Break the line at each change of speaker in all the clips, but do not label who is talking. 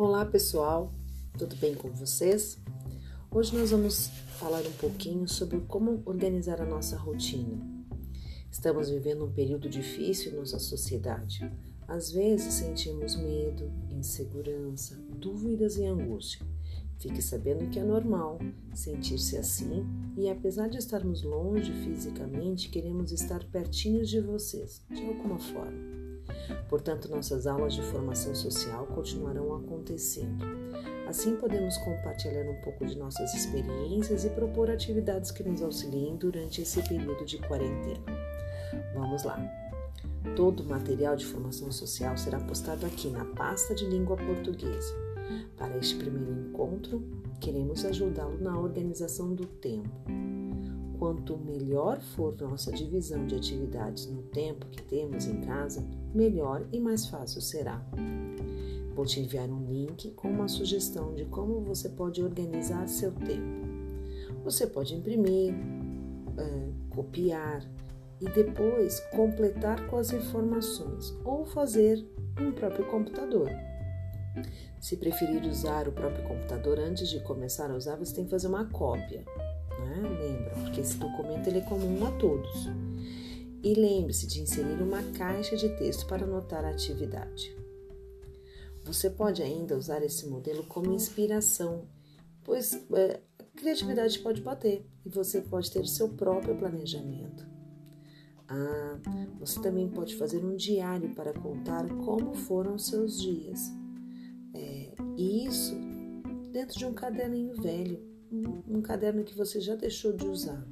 Olá pessoal, tudo bem com vocês? Hoje nós vamos falar um pouquinho sobre como organizar a nossa rotina. Estamos vivendo um período difícil em nossa sociedade. Às vezes sentimos medo, insegurança, dúvidas e angústia. Fique sabendo que é normal sentir-se assim e, apesar de estarmos longe fisicamente, queremos estar pertinhos de vocês, de alguma forma. Portanto, nossas aulas de formação social continuarão acontecendo. Assim, podemos compartilhar um pouco de nossas experiências e propor atividades que nos auxiliem durante esse período de quarentena. Vamos lá! Todo o material de formação social será postado aqui na pasta de língua portuguesa. Para este primeiro encontro, queremos ajudá-lo na organização do tempo. Quanto melhor for nossa divisão de atividades no tempo que temos em casa, melhor e mais fácil será. Vou te enviar um link com uma sugestão de como você pode organizar seu tempo. Você pode imprimir, é, copiar e depois completar com as informações ou fazer no próprio computador. Se preferir usar o próprio computador antes de começar a usar, você tem que fazer uma cópia. Né? Lembra, porque esse documento ele é comum a todos. E lembre-se de inserir uma caixa de texto para anotar a atividade. Você pode ainda usar esse modelo como inspiração, pois é, a criatividade pode bater e você pode ter seu próprio planejamento. Ah, você também pode fazer um diário para contar como foram seus dias. É, isso dentro de um caderninho velho, um, caderno que você já deixou de usar,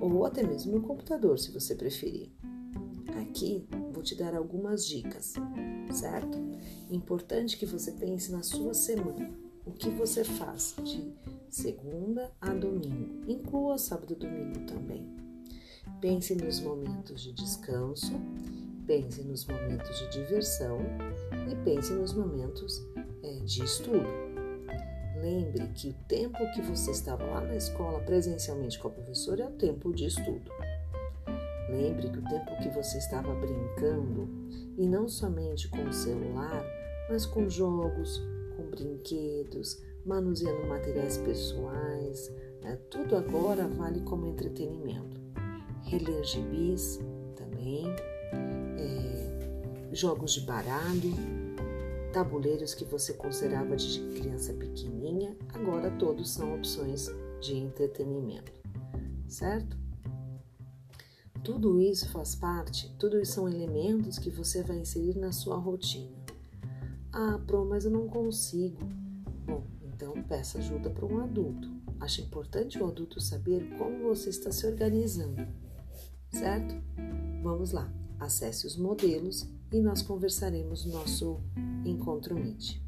ou até mesmo no computador, se você preferir. Aqui vou te dar algumas dicas, certo? Importante que você pense na sua semana. O que você faz de segunda a domingo? Inclua sábado e domingo também. Pense nos momentos de descanso Pense nos momentos de diversão e pense nos momentos é, de estudo. Lembre que o tempo que você estava lá na escola presencialmente com a professora é o tempo de estudo. Lembre que o tempo que você estava brincando, e não somente com o celular, mas com jogos, com brinquedos, manuseando materiais pessoais, né? tudo agora vale como entretenimento. Reler gibis também jogos de baralho, tabuleiros que você considerava de criança pequenininha, agora todos são opções de entretenimento, certo? Tudo isso faz parte, tudo isso são elementos que você vai inserir na sua rotina. Ah, Pro, mas eu não consigo. Bom, então peça ajuda para um adulto. Acho importante o adulto saber como você está se organizando, certo? Vamos lá, acesse os modelos e nós conversaremos no nosso encontro Meet.